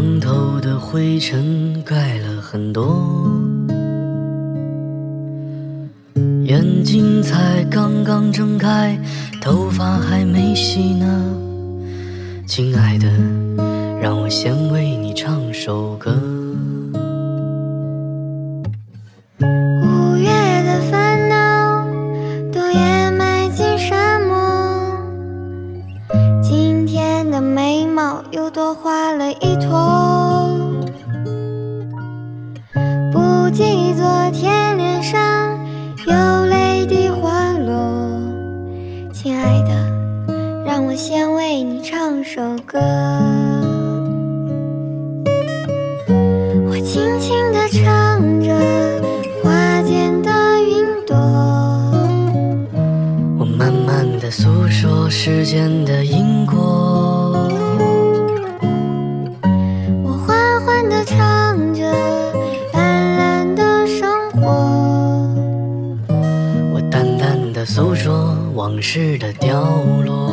床头的灰尘盖了很多，眼睛才刚刚睁开，头发还没洗呢。亲爱的，让我先为你唱首歌。又多画了一坨，不记昨天脸上有泪滴滑落。亲爱的，让我先为你唱首歌。我轻轻地唱着花间的云朵，我慢慢的诉说时间的因果，诉说往事的凋落。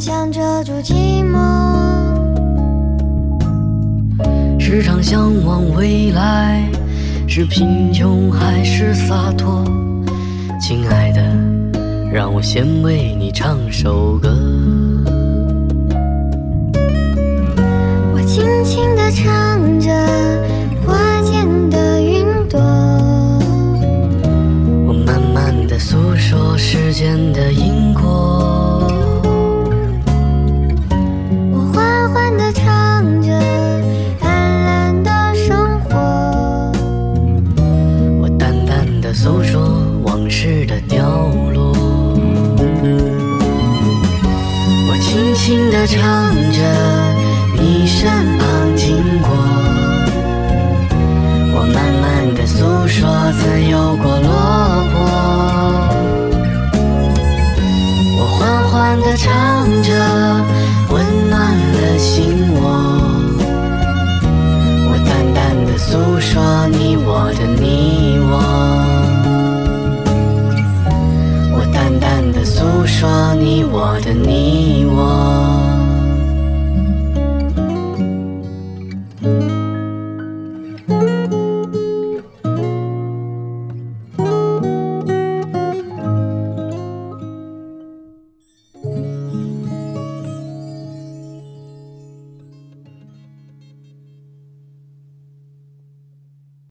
想遮住寂寞。时常向往未来，是贫穷还是洒脱？亲爱的，让我先为你唱首歌。轻地唱着你身旁经过，我慢慢地诉说自由过落魄。我缓缓地唱着，温暖了心窝。我淡淡地诉说你我的。说你我的你我。